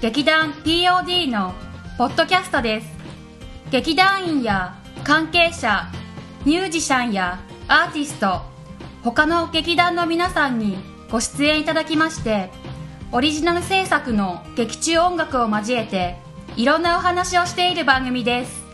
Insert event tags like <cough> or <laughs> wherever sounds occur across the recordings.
劇団 POD のポッドキャストです。劇団員や関係者ミュージシャンやアーティスト他の劇団の皆さんにご出演いただきましてオリジナル制作の劇中音楽を交えていろんなお話をしている番組です。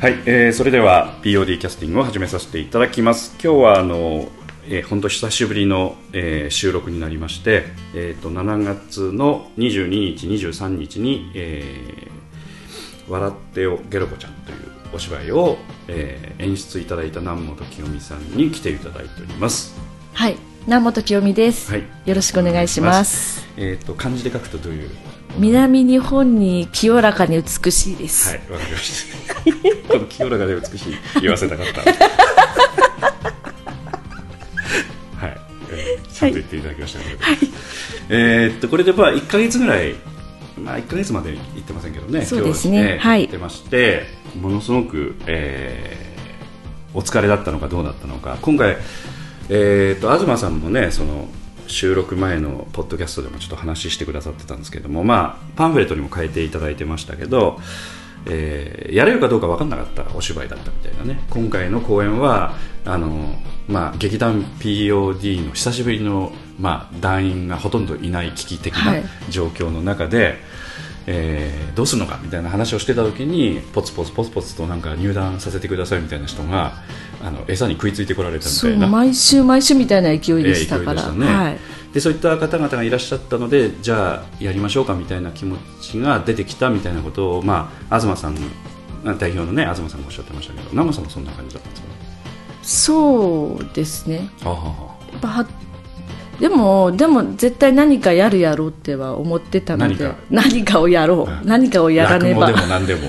はい、えーそれでは POD キャスティングを始めさせていただきます。今日はあの、えー、本当久しぶりの、えー収録になりまして、えー、と7月の22日23日に、えー笑ってよゲロコちゃん」というお芝居を、えー演出いただいた南本清美さんに来ていただいております。はい南本清美です、はい。よろしくお願いします。えっ、と漢字で書くとどういう？南日本に清らかに美しいです、はいわかりました。<laughs> この清らかで美しい言わせたかった。はい、えーちゃんと言っていただきましたので、えーっとこれでまあ1か月ぐらいまあ1か月まで行ってませんけどね。そうですね。今日ははい。行ってましてものすごく、えーお疲れだったのかどうだったのか。今回えーっと東さんもねその収録前のポッドキャストでもちょっと話してくださってたんですけども、まあ、パンフレットにも書いていただいてましたけど、えーやれるかどうか分かんなかったお芝居だったみたいなね。今回の公演はあの、まあ、劇団 POD の久しぶりの、まあ、団員がほとんどいない危機的はない。状況の中で、えーどうするのかみたいな話をしてた時にポツポツポツポツとなんか入団させてくださいみたいな人があの餌に食いついてこられたみそたいうな毎週毎週みたいな勢いでしたから、えー勢いでしたね。はいでそういった方々がいらっしゃったのでじゃあやりましょうかみたいな気持ちが出てきたみたいなことを、まあ、東さん代表のね東さんがおっしゃってましたけど南本さんもそんな感じだったんですか？ねそうですね。あははやっぱはでもでも絶対何かやるやろうっては思ってたので何か？何かをやろう、うん。何かをやらねば。でも何でも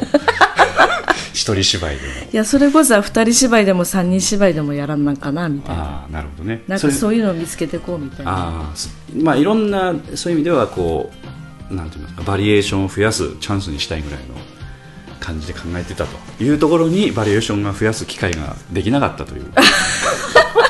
一人芝居でも。いやそれこそは二人芝居でも三人芝居でもやらんなんかなみたいな。ああなるほどね。なんかれそういうのを見つけてこうみたいな。あまあいろんなそういう意味ではこうなんて言いますかバリエーションを増やすチャンスにしたいぐらいの感じで考えてたというところにバリエーションが増やす機会ができなかったという <laughs>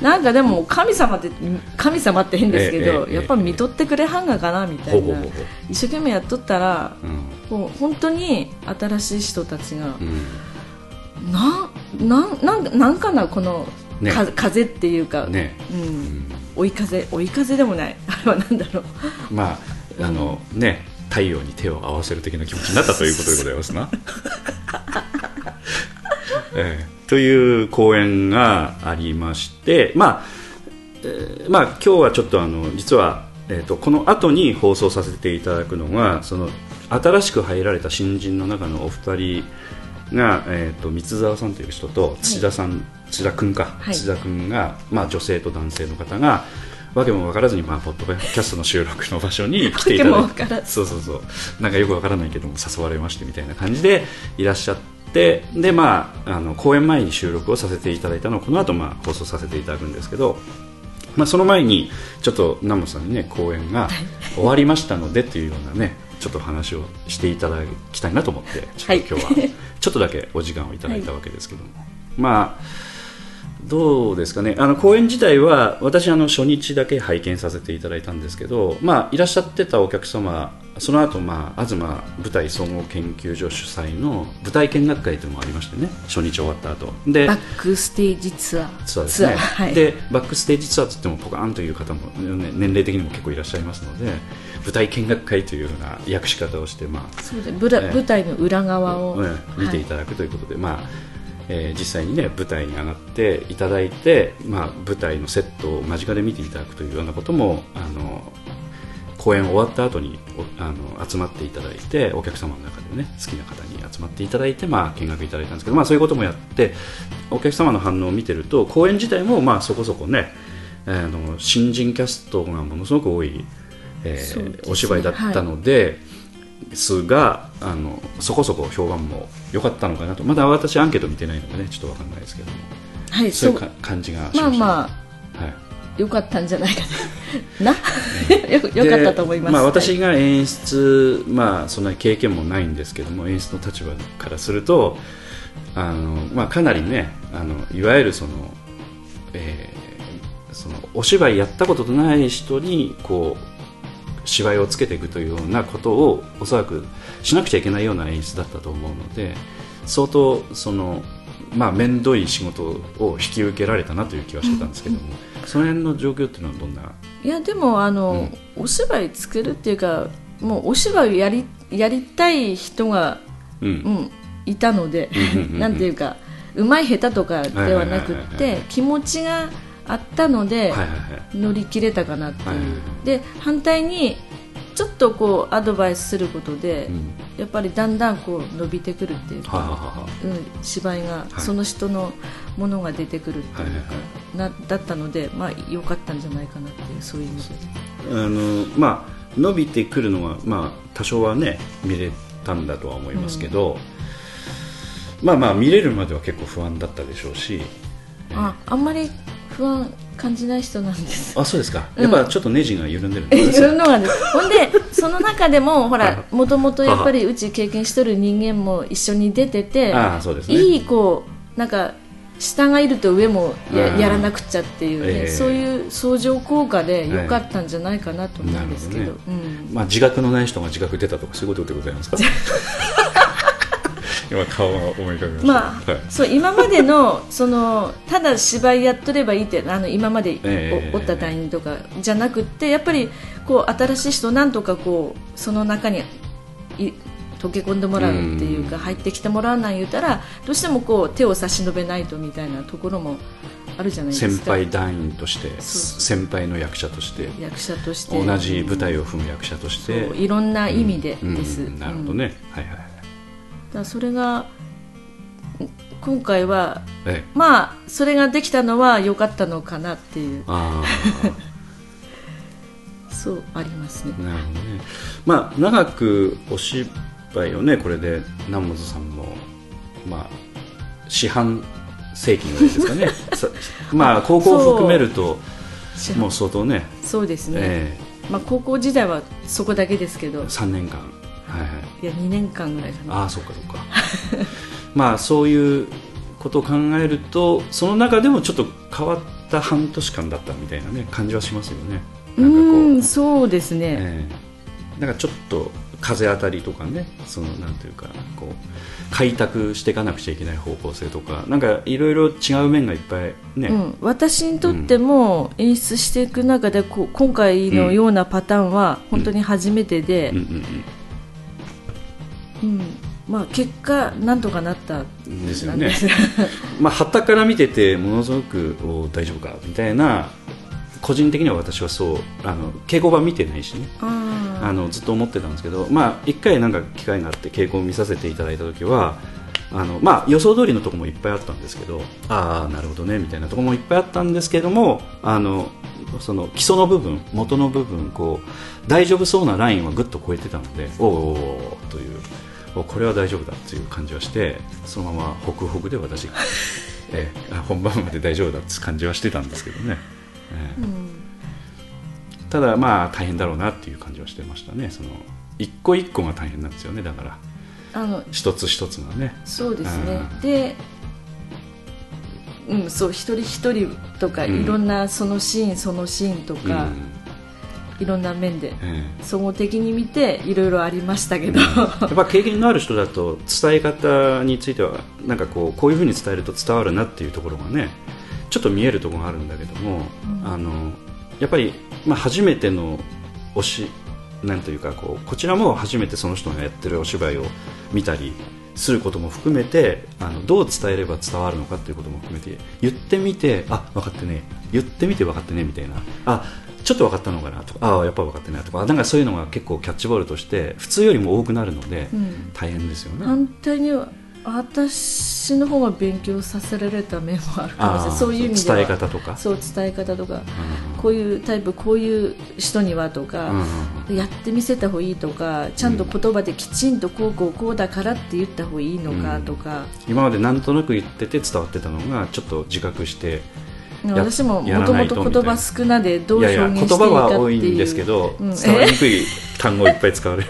なんかでも神様って神様って変ですけど、やっぱ見とってくれはんがかなみたいな。一生懸命やっとったらうん。もう本当に新しい人たちが、うん。なんなんなんかなんかなこの、ね。か風っていうか、ね。うん、追い風追い風でもない。<laughs> あれはなんだろう。まああのね太陽に手を合わせる的な気持ちになったということでございますな、<laughs> ええという講演がありましてまあ、えーまあ今日はちょっとあの実は、えー、とこの後に放送させていただくのがその新しく入られた新人の中のお二人が、えー、と三沢さんという人と土田さん、土田君か、はい。土田君が、まあ、女性と男性の方がわけも分からずに、まあ、ポッドキャストの収録の場所に <laughs> 来ていただいて。そうそうそう。なんかよくわからないけども誘われましてみたいな感じでいらっしゃってで、まあ、あの公演前に収録をさせていただいたのをこの後、まあ放送させていただくんですけど、まあ、その前にちょっと南本さんにね公演が終わりましたのでというようなねちょっと話をしていただきたいなと思ってちょっと今日は。ちょっとだけお時間をいただいたわけですけども、まあどうですかね？あの公演自体は私あの初日だけ拝見させていただいたんですけど、まあ、いらっしゃってたお客様その後、まあ東舞台総合研究所主催の舞台見学会というのもありましてね初日終わった後。でバックステージツアー。ツアーですね。はい、でバックステージツアーといってもポカーンという方も、ね、年齢的にも結構いらっしゃいますので舞台見学会というような訳し方をして、まあ、そうで舞台の裏側を、うん見ていただくということで、まあえー実際に、ね、舞台に上がっていただいて、まあ、舞台のセットを間近で見ていただくというようなこともあの公演終わった後におあの集まっていただいてお客様の中でね好きな方に集まっていただいて、まあ、見学いただいたんですけど、まあ、そういうこともやってお客様の反応を見てると公演自体もまあそこそこねあの新人キャストがものすごく多いえそうですね。ーお芝居だったので、すがあのそこそこ評判も良かったのかなと。まだ私アンケート見てないのでねちょっとわかんないですけども。はいそういう感じがしました。まあまあはい。よかったんじゃないかな。<laughs> な？<laughs> よよかったと思います。でまあ、はい。私が演出、まあ、そんなに経験もないんですけども演出の立場からするとあの、まあ、かなりねあのいわゆるその,、えーそのお芝居やったことのない人にこう芝居をつけていくというようなことをおそらくしなくちゃいけないような演出だったと思うので相当その、まあ、面倒い仕事を引き受けられたなという気はしてたんですけども、その辺の状況っていうのはどんな？いやでもあの、お芝居作るっていうかもうお芝居をやりやりたい人が、うん。うん、いたのでうんうんうんうん。なんていうかうまい下手とかではなくっはいはいはい。気持ちがあったので、はいはいはい。乗り切れたかなっていう、はいはいはで反対にちょっとこうアドバイスすることで、うん。やっぱりだんだんこう伸びてくるっていうか、はあはあはあうん、芝居がはい。その人のものが出てくるっていうか、はいなだったのでまあ良かったんじゃないかなっていうそういう意味で。あのまあ伸びてくるのはまあ多少はね見れたんだとは思いますけど、まあまあ見れるまでは結構不安だったでしょうしああんまり不安感じない人なんです。あそうですか。うん。やっぱちょっとネジが緩んでる。<laughs> んですいろんなのがねほんでその中でもほらあもともとやっぱりうち経験しとる人間も一緒に出ててああそうですね。いいこうなんか下がいると上もやうん。やらなくちゃっていうね、ええ。そういう相乗効果で良かったんじゃないかなと思うんですけど,、なるうん。まあ、自覚のない人が自覚出たとかそういうことでございますか？<laughs> 今顔が思い浮かびました、まあはい。そう今までの <laughs> そのただ芝居やっとればいいってあの今までお,、ええ。った隊員とかじゃなくってやっぱりこう新しい人なんとかこうその中にい溶け込んでもらうっていうかうん。入ってきてもらわない言うたらどうしてもこう手を差し伸べないとみたいなところもあるじゃないですか。先輩団員として先輩の役者として役者として。同じ舞台を踏む役者として。いろんな意味でうんです、うんなるほどね、はいはいはいだそれが今回はええ。まあそれができたのは良かったのかなっていう。あ <laughs> そうありますね。あなるほどね。まあ長くお芝居をねこれで南本さんもまあ四半世紀ぐらいですかね。<laughs> さまあ高校を含めるともう相当ね。そうですね、えまあ、高校時代はそこだけですけど。え3年間はい。はいいや2年間ぐらいかな。ああそうかそうか。<laughs> まあそういうことを考えるとその中でもちょっと変わった半年間だったみたいなね感じはしますよね。う。なんそうですね、ええ。なんかちょっと風当たりとかねそのなんていうかこう開拓していかなくちゃいけない方向性とかなんかいろいろ違う面がいっぱいね、うん、私にとっても演出していく中でこう今回のようなパターンは本当に初めてでうん、うん。うんまあ、結果なんとかなったうんですよね。まあ旗から見ててものすごくお大丈夫かみたいな個人的には私はそうあの稽古場見てないしね。ああのずっと思ってたんですけど、まあ、一回なんか機会があって稽古を見させていただいた時はあの、まあ、予想通りのところもいっぱいあったんですけどああなるほどねみたいなところもいっぱいあったんですけどもあのその基礎の部分元の部分こう大丈夫そうなラインはぐっと超えてたのでおーおーというおこれは大丈夫だという感じはしてそのままホクホクで私、<laughs> ええあ本番まで大丈夫だって感じはしてたんですけどね。ええ。うん。ただまあ大変だろうなっていう感じはしてましたね。その一個一個が大変なんですよね。だからあの一つ一つがね。そうですね。うん。で、うん、そう一人一人とか、うん。いろんなそのシーンそのシーンとか、うんいろんな面でえ総合的に見ていろいろありましたけど、え <laughs> やっぱ経験のある人だと伝え方についてはなんかこうこういうふうに伝えると伝わるなっていうところがねちょっと見えるところがあるんだけども、うん。あのやっぱり、まあ、初めての推しなんというかこうこちらも初めてその人がやってるお芝居を見たりすることも含めてあのどう伝えれば伝わるのかっていうことも含めて言ってみてあ分かってね言ってみて分かってねみたいな。あちょっと分かったのかなとか。あやっぱ分かってないとか。なんかそういうのが結構キャッチボールとして普通よりも多くなるので、うん。大変ですよね。反対には私の方が勉強させられた面もあるかもしれない。そういう意味では。伝え方とか。そう伝え方とか。うん。こういうタイプこういう人にはとか、うんやってみせた方がいいとかちゃんと言葉できちんとこうこうこうだからって言った方がいいのかとか、今までなんとなく言ってて伝わってたのがちょっと自覚してや私ももともと言葉少なでどう表現していいかっていう。葉は多いんですけど、うん伝わりにくい。単語をいっぱい使われる。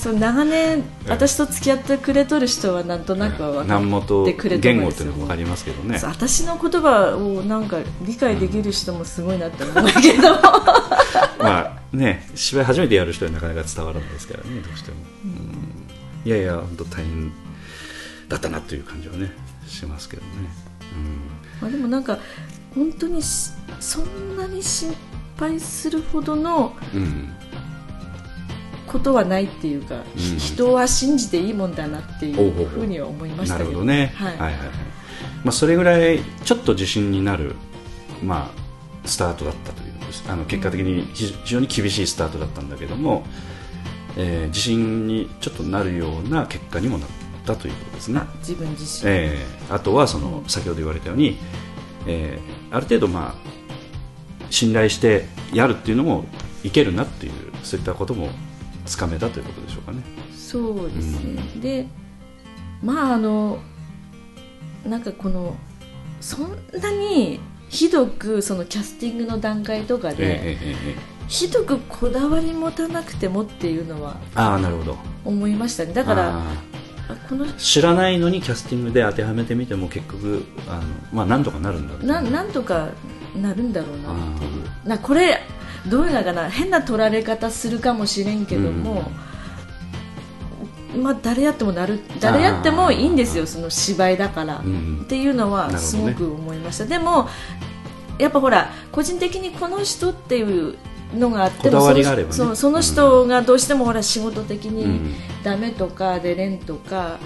そう長年私と付き合ってくれとる人はなんとなくは分かってくれた言語っていうのも分かりますけどね。私の言葉をなんか理解できる人もすごいなって思うけど。<laughs> まあね芝居初めてやる人はなかなか伝わらないですからねどうしても、うん。いやいや本当大変だったなという感じはねしますけどね、まあでもなんか本当にしそんなに心配するほどのことはないっていうか、うん。人は信じていいもんだなっていほうふうには思いましたけど。ね、はい。はいはいはい。まあ、それぐらいちょっと自信になる、まあ、スタートだったというあの結果的に非非常に厳しいスタートだったんだけども、えー自信にちょっとなるような結果にもなったということですね。あ。自分自身、えーあとはそのうん先ほど言われたように、えーある程度、まあ、信頼してやるっていうのもいけるなっていうそういったこともつかめたということでしょうかね。そうですね、でまああのなんかこのそんなにひどくそのキャスティングの段階とかで、えーえーえひどくこだわり持たなくてもっていうのはああなるほど。思いましたね。だから知らないのにキャスティングで当てはめてみても結局あの、まあ、なんとかなるんだろうななんとかなるんだろうなっていう。なこれどういうのかな変な取られ方するかもしれんけども、まあ誰やってもなる誰やってもいいんですよその芝居だから、うんっていうのはすごく思いました、でもやっぱほら個人的にこの人っていうのがあってもね。そのその人がどうしてもほら仕事的にうん。ダメとか出れんとか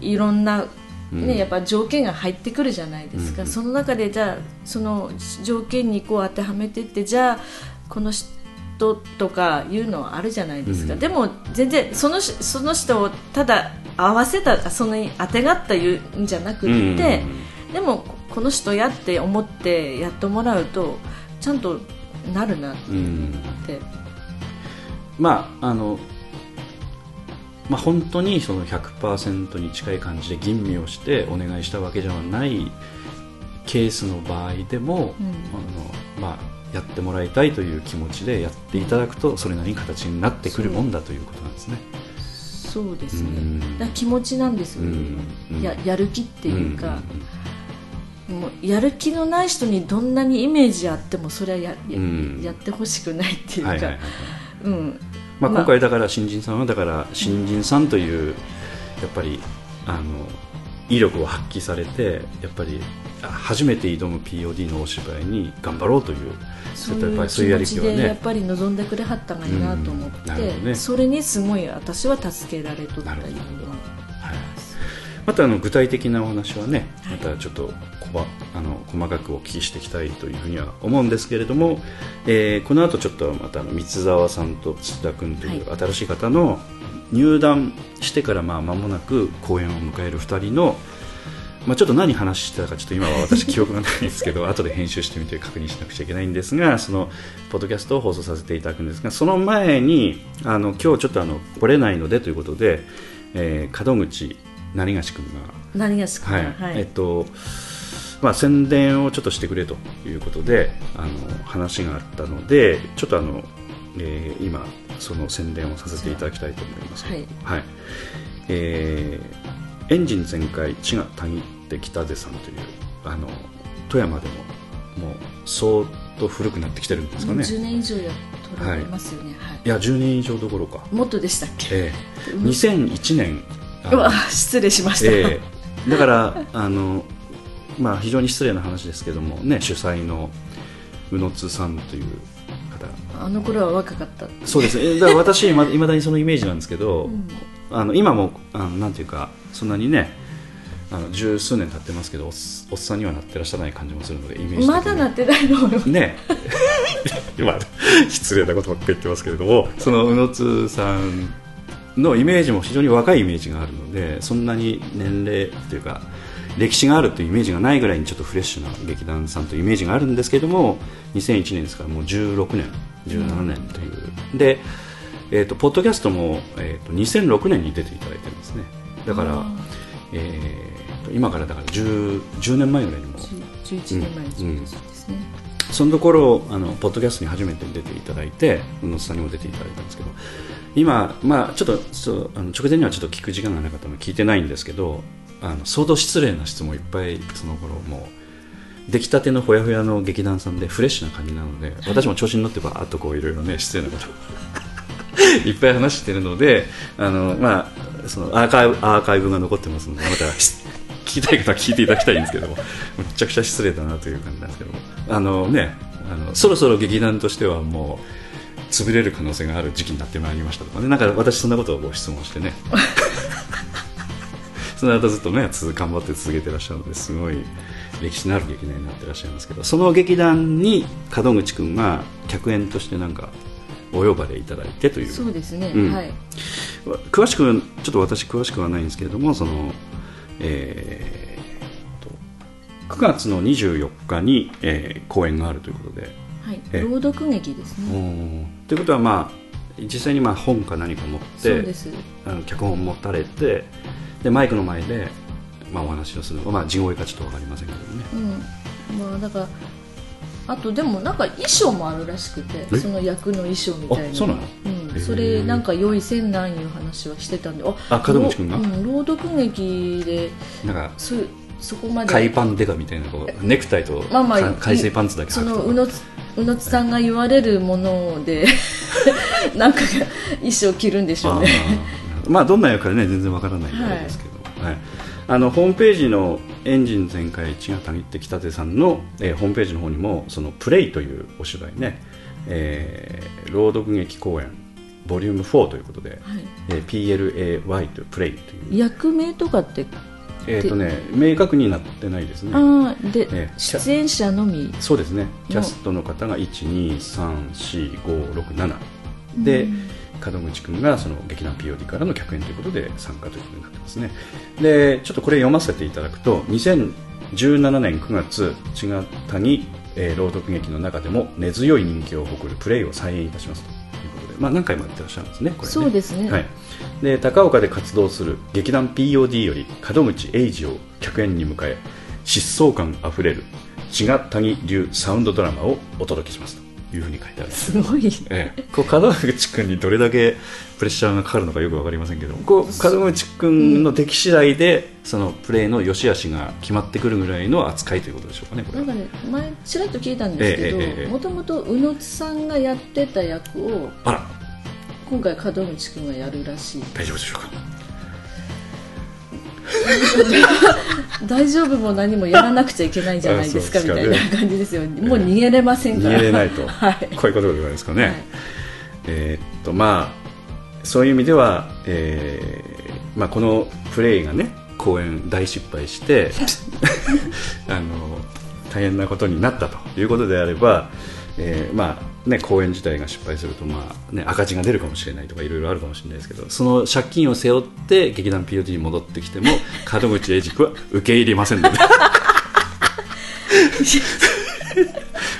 いろんな、うん。ねやっぱ条件が入ってくるじゃないですか、うんその中でじゃあその条件にこう当てはめてってじゃあこの人とかいうのはあるじゃないですか、うん。でも全然そのしその人をただ合わせたその当てがった言うんじゃなくって、うん。でもここの人やって思ってやってもらうとちゃんとなるなっうんて、まああのまあ、本当にその100%に近い感じで吟味をしてお願いしたわけではないケースの場合でも、うん。あのまあ、やってもらいたいという気持ちでやっていただくとそれなりに形になってくるもんだということなんですね。そうですね、うん。だ気持ちなんですよね、うん。うん。ややる気っていうか、んもうやる気のない人にどんなにイメージあってもそれはやや,、ってほしくないっていうか、まあ、まあ。今回だから新人さんはだから新人さんというやっぱりあの威力を発揮されてやっぱりあ初めて挑む POD のお芝居に頑張ろうというそういう気りそういうやり持ちでやっきはねぱり望んでくれはったがいいなと思って、それにすごい私は助けられとった意味なるほど。ははい。またあの具体的なお話はねはい。またちょっとこばあの細かくお聞きしていきたいというふうには思うんですけれども、えーこの後ちょっとまた三沢さんと土田君という新しい方の入団してからまあ間もなく公演を迎える2人の、まあ、ちょっと何話してたかちょっと今は私記憶がないんですけど <laughs> 後で編集してみて確認しなくちゃいけないんですがそのポッドキャストを放送させていただくんですがその前にあの今日ちょっとあの来れないのでということで、えー門口成菓君が何が好きかはい、な、はい。えっとまあ、宣伝をちょっとしてくれということであの話があったのでちょっとあの、えー今その宣伝をさせていただきたいと思います。はい。はい。えーエンジン全開血がたぎってきたぜさんというあの富山でももう相当古くなってきてるんですかね。10年以上やっとられますよね、はい。い。や10年以上どころか、もっとでしたっけ、えー2001年うわ失礼しました、ええ。だからあの、まあ、非常に失礼な話ですけども、ね、主催の宇野津さんという方。あの頃は若かった。そうです。ねだから私いまだにそのイメージなんですけど、ん。あの今もあのなんていうかそんなにねあの十数年経ってますけどおっさんにはなってらっしゃらない感じもするのでイメージまだなってないの？ね。<laughs> 今失礼なことばっかり言ってますけれどもその宇野津さんのイメージも非常に若いイメージがあるのでそんなに年齢というか歴史があるというイメージがないぐらいにちょっとフレッシュな劇団さんというイメージがあるんですけども2001年ですからもう16年17年という、で、えー、とポッドキャストも、えー、と2006年に出ていただいてるんですね。だから、えー、と今からだから 10, 10年前ぐらいにも。11年前のそうですね、そのところあのポッドキャストに初めて出ていただいて宇野さんにも出ていただいたんですけど今、まあ、ちょっとそうあの直前にはちょっと聞く時間がなかったので聞いてないんですけどあの相当失礼な質問いっぱいその頃もう出来たてのほやほやの劇団さんでフレッシュな感じなので私も調子に乗ってばーっとこういろいろね失礼なこと。<laughs> いっぱい話してるのであの、まあ、そのアーカイブアーカイブが残ってますのでまた聞きたい方は聞いていただきたいんですけどもむちゃくちゃ失礼だなという感じなんですけども。あのねあのそろそろ劇団としてはもう潰れる可能性がある時期になってまいりましたとかね。なんか私そんなことをご質問してね。そずっとねつ頑張って続けてらっしゃるのです。ごい歴史のある劇団になってらっしゃいますけどその劇団に門口君が客演としてなんかお呼ばれいただいてという。そうですね、うん。はい。詳しくちょっと私詳しくはないんですけれどもその、えーと9月の24日に、えー公演があるということで、はい。え朗読劇ですおねー。ということはまあ実際にまあ本か何か持ってそうです。あの脚本を持たれてでマイクの前で、まあ、お話をするまあ地声かちょっと分かりませんけどね。うん。まあだからあとでもなんか衣装もあるらしくてえ？その役の衣装みたいなあそうなの？うん、それなんか良い線なんいう話はしてたんで。あ門口君が？ろうん、朗読劇でなんかそそこまで。海パンデカみたいなこうネクタイとまあまあか海水パンツだけその宇野つ宇野津さんが言われるもので <laughs> なんか衣装着るんでしょうねまあどんな役かね全然わからないんですけど、はい。あのホームページのエンジン全開千賀谷って北手さんの、えーホームページの方にもそのプレイというお芝居ね、えー朗読劇公演ボリューム4ということで、はい。えー PLAY というプレイという。役名とかってえっ、とね明確になってないですね。ああで、ええ出演者のみ？そうですね。キャストの方が1234567で、門口君がその劇団 POD からの客演ということで参加ということになってますね。でちょっとこれ読ませていただくと2017年9月茅ヶ谷、えー朗読劇の中でも根強い人気を誇るプレイを再演いたしますということで、まあ、何回もやってらっしゃるんですねこれね。そうですね。はい、で高岡で活動する劇団 POD より門口英二を客演に迎え疾走感あふれる茅ヶ谷流サウンドドラマをお届けしますというふうに書いてある。すごい。ええ、こう門口君にどれだけプレッシャーがかかるのかよく分かりませんけどこう門口君の出来次第でそのプレーの良し悪しが決まってくるぐらいの扱いということでしょうかねこれなんかね前ちらっと聞いたんですけどもともと宇野津さんがやってた役をあら。今回門口君がやるらしい。大丈夫でしょうか <laughs> 大丈夫も何もやらなくちゃいけないんじゃないですかみたいな感じですよ。もう逃げれませんから。逃げれないと、<laughs> はい。こういうことでございますかね、はい。えーっとまあそういう意味では、えーまあ、このプレイがね公演大失敗して <laughs> あの大変なことになったということであれば、えーまあね、公演自体が失敗すると、まあね、赤字が出るかもしれないとかいろいろあるかもしれないですけどその借金を背負って劇団 POD に戻ってきても <laughs> 門口英二君は受け入れませんので。<laughs>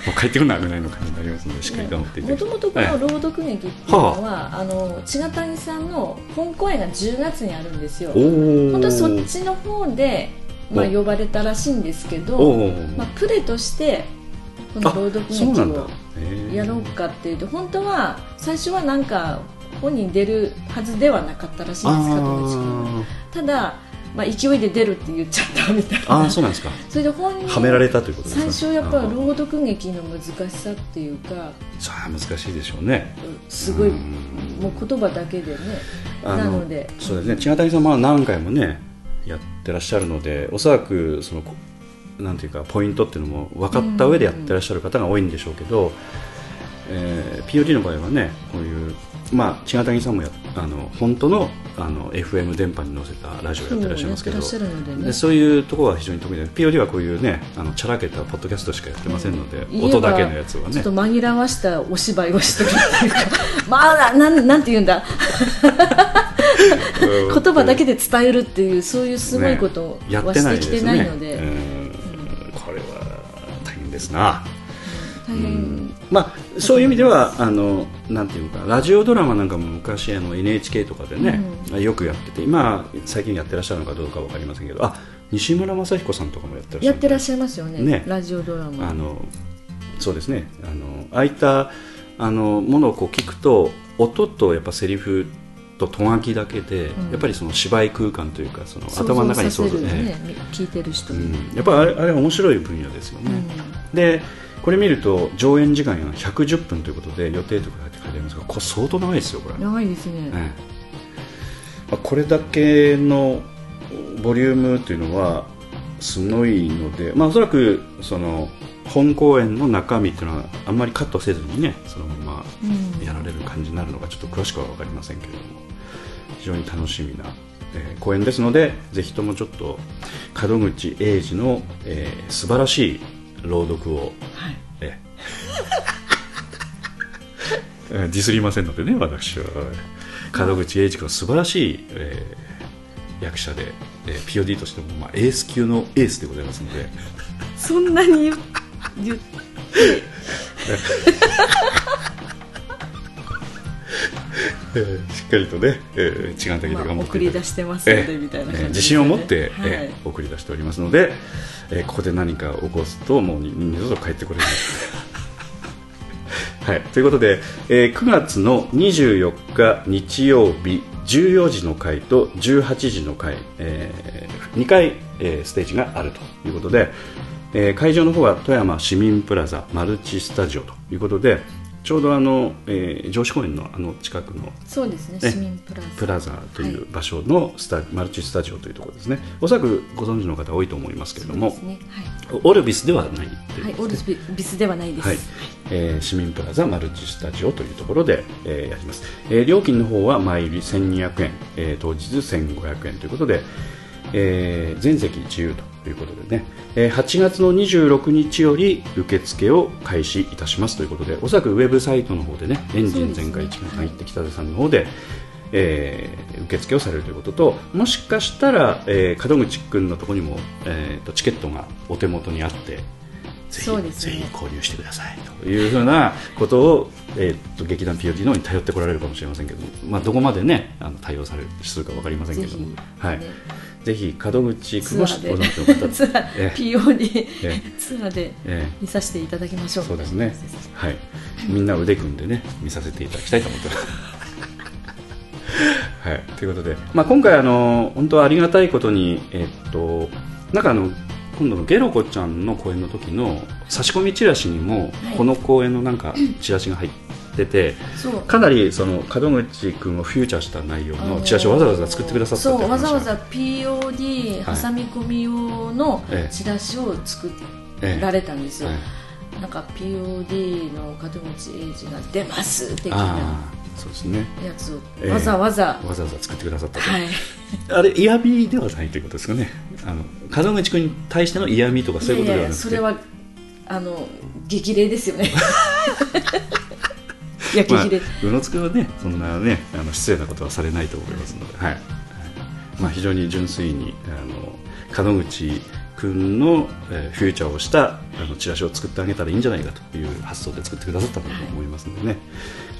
もう帰ってくるのは危ないの感じになりますのでしっかり頑張っていただきもともとこの朗読劇っていうのは、あ。の千賀谷さんの本公演が10月にあるんですよ。本当はそっちの方で、まあ、お。呼ばれたらしいんですけど、まあ、プレとしてこの朗読劇をやろうかっていうと本当は最初はなんか本人出るはずではなかったらしいんです門口君ただ、まあ、勢いで出るって言っちゃったみたいな。ーそうなんですか。それで本人はめられたということです最か初やっぱ朗読劇の難しさっていうかさあ難しいでしょうね。すごいうん。もう言葉だけでねあなので。そうですね。千賀谷さんは何回もねやってらっしゃるのでおそらくそのこなんていうかポイントっていうのも分かった上でやってらっしゃる方が多いんでしょうけど、えー POD の場合はねこういうまあ千賀谷さんもやあの本当のあの FM 電波に乗せたラジオやってらっしゃいますけどそでね。でそういうところは非常に得意で POD はこういうねあのチャラけたポッドキャストしかやってませんので、うん音だけのやつはね。ちょっと紛らわしたお芝居をしてるっていうか <laughs> まあなんなんて言うんだ。<laughs> うん。言葉だけで伝えるっていうそういうすごいことをやっはてないでてきてないねので、ですな。大変、まあ、そういう意味ではあのなんていうかラジオドラマなんかも昔あの NHK とかでね、よくやってて今最近やってらっしゃるのかどうかわかりませんけどあ西村雅彦さんとかもやってらっしゃるやってらっしゃいますよねね。ラジオドラマ。あのそうですね。あのああいったあのものをこう聞くと音とやっぱセリフととがきだけで、うん。やっぱりその芝居空間というかその頭の中に想像、ね。えみ聞いてる人うん、やっぱあれあれ面白い分野ですよね、でこれ見ると上演時間が110分ということで予定とか書いてありますがこれ相当長いですよこれ、うん長いですね、ええ。まあ、これだけのボリュームというのはすごいので、まあ、おそらくその本公演の中身というのはあんまりカットせずにねそのままうん。やられる感じになるのかちょっと詳しくは分かりませんけれども非常に楽しみな、えー公演ですのでぜひともちょっと門口英二の、えー素晴らしい朗読を、はい。え <laughs> ディスりませんのでね私は。門口英二君の素晴らしい、えー役者で、えー POD としても、まあ、エース級のエースでございますので。そんなに言う言う <laughs> えーしっかりとね、えー、違うだけでまあ頑張って送り出してますので、ええみたいな自信を持って、はい。えー送り出しておりますので、えーここで何か起こすともう二二度と帰ってこれない。<laughs> はい、ということで、えー9月の24日日曜日14時の回と18時の回、え2回、えーステージがあるということで、えー会場の方は富山市民プラザマルチスタジオということでちょうどあの、えー上司公園のあの近くのそうですねね市民プラザ。プラザという場所のスタ、マルチスタジオというところですね。おそらくご存知の方多いと思いますけれども、そうですねオルビスではないって。いうはい、はい、オルスビビスではないです、はい。えー市民プラザマルチスタジオというところで、えーやります、えー料金の方は前売り1200円、えー当日1500円ということで、えー全席自由ということでね、えー8月の26日より受付を開始いたしますということでおそらくウェブサイトの方でねエンジン全開一が入って北出さんの方で、えー受付をされるということともしかしたら、えー門口君のところにも、えーとチケットがお手元にあってぜひ,、ね。ぜひ購入してくださいというふうなことを、えー、と劇団 POD の方に頼ってこられるかもしれませんけど、まあ、どこまで、ね、あの対応されるするか分かりませんけども。ぜひ、はい。ねぜひ門口君をツアーで。ご存知の方 <laughs> ツアー、ええ。POD、え <laughs> ツアーでえ見させていただきましょう。そうですね。はい、みんな腕組んでね見させていただきたいと思ってます。<laughs> はい、ということで、まあ、今回あの本当はありがたいことに、えっとなんかあの今度のゲロコちゃんの公演の時の差し込みチラシにも、はい。この公演のなんかチラシが入っててそう。かなりその門口君をフューチャーした内容のチラシをわざわざ作ってくださったってそうわざわざ POD 挟み込み用のええチラシを作ええられたんですよ、はいなんか POD の門口英二が出ます的なそうですね。やつをええ。わざわざ、わざわざ作ってくださったと、はい。あれ嫌味ではないということですかね。あの門口君に対しての嫌味とかそういうことではなくて。それはあの激励ですよね <laughs> いや激まあ励、、宇野津君はね、そんなね、あの失礼なことはされないと思いますので、はい。はいまあ、非常に純粋に、あの、門口君の、えフューチャーをした、あの、チラシを作ってあげたらいいんじゃないかという発想で作ってくださったんだと思いますのでね、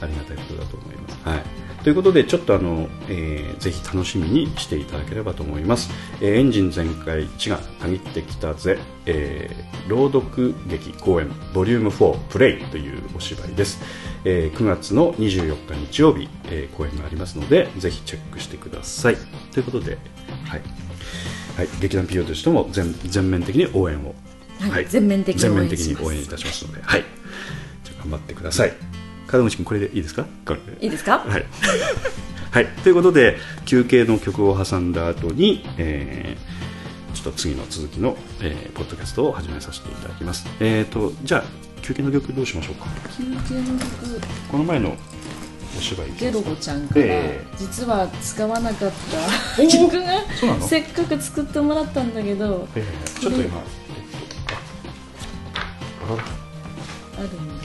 ありがたいことだと思います。はい。ということで、ちょっとあの、えーぜひ楽しみにしていただければと思います。えーエンジン全開地が限ってきたぜ、えー朗読劇公演ボリューム4プレイというお芝居です。えー9月の24日日曜日、えー公演がありますので、ぜひチェックしてください。ということで、はい。はい、劇団 PO としても全全面的に応援を、はい全面的に応援全面的に応援いたしますので、はい。じゃあ頑張ってください。門口君、これでいいですか？いいですか？はい、<laughs> はい、ということで休憩の曲を挟んだ後に、えーちょっと次の続きの、えーポッドキャストを始めさせていただきます。えー、とじゃあ休憩の曲どうしましょうか？休憩の曲。この前のお芝居ゲロゴちゃんから、え実は使わなかった。曲がそうなの？せっかく作ってもらったんだけどえーちょっと今、えっと、ああるんだ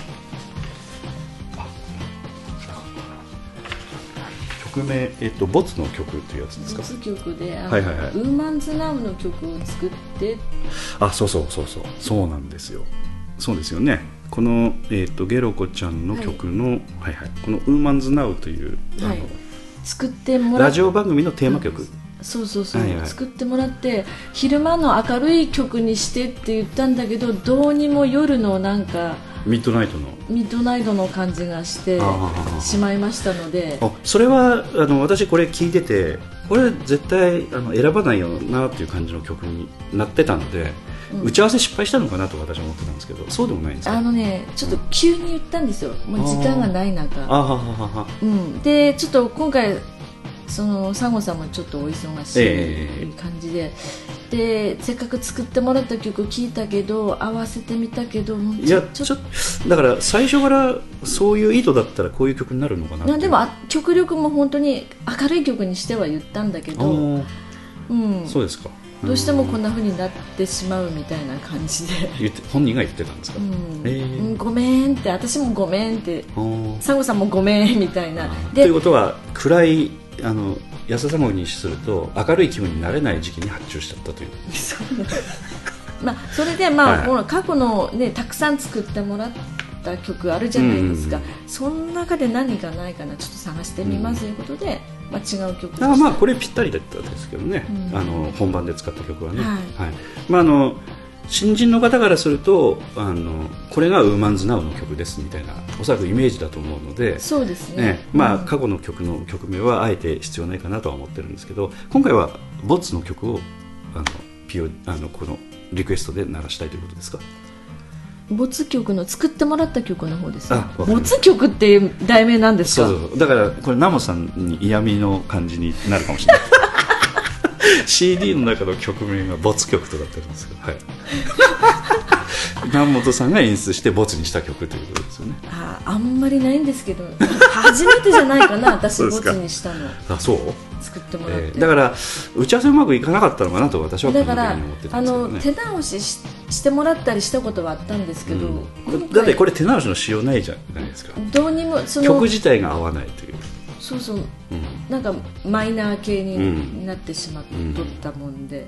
曲曲名、えっと、ボツの曲というやつですか？没曲であの、はいはいはい。ウーマンズナウの曲を作って。あそうそうそうそう。そうなんですよ。そうですよねこの、えっとゲロコちゃんの曲の、はい。はいこの「ウーマンズナウという、あはい。の作ってもらっラジオ番組のテーマ曲、そうそうそう、はいはい。作ってもらって昼間の明るい曲にしてって言ったんだけどどうにも夜のなんかミッドナイトの。ミッドナイトの感じがしてあー。しまいましたので。あそれはあの私これ聞いててこれ絶対あの選ばないよなっていう感じの曲になってたので、うん打ち合わせ失敗したのかなと私は思ってたんですけどそうでもないんですか？あのねちょっと急に言ったんですよ。もう時間がない中。あはははは。うん、でちょっと今回そのサンゴさんもちょっとお忙しええ。い感じで、でせっかく作ってもらった曲聴いたけど合わせてみたけどいやちょっと。だから最初からそういう意図だったらこういう曲になるのかなでもあ極力も本当に明るい曲にしては言ったんだけあど、ー。うん、そうですかどうしてもこんな風になってしまうみたいな感じで、言って本人が言ってたんですか、うん。えー。うんごめんって私もごめんって。サンゴさんもごめんみたいな。ということは暗いあの安田さんにすると明るい気分になれない時期に発注しちゃったという。<laughs> まあ、それで、まあはい。過去の、ね、たくさん作ってもらった曲あるじゃないですか、うん。その中で何かないかなちょっと探してみます。ということで、まあ、違う曲あまあこれぴったりだったんですけどね、うん。あの本番で使った曲はね、はい。まあ、あの新人の方からするとあのこれがウーマンズナウの曲ですみたいなおそらくイメージだと思うので、そうですね。ねまあ、うん。過去の曲の曲名はあえて必要ないかなとは思ってるんですけど今回はボッツの曲をあのピオあのこのリクエストで鳴らしたいということですか？没曲の作ってもらった曲の方ですね没曲っていう題名なんですか？そうそうそう。だからこれナモさんに嫌味の感じになるかもしれない CD の中の曲名が没曲となってるんです。よはい。南本さんが演出して没にした曲ということですよね。ああんまりないんですけど初めてじゃないかな私 <laughs> そうですか。没にしたのあそう、作ってもらって、えーだから打ち合わせうまくいかなかったのかなと私はだからに思ってたあの手直しししてもらったりしたことはあったんですけど、うん。だってこれ手直しのしようないじゃないですか。どうにもその曲自体が合わないという、そうそう。うん。なんかマイナー系うんになってしまっとったもんで、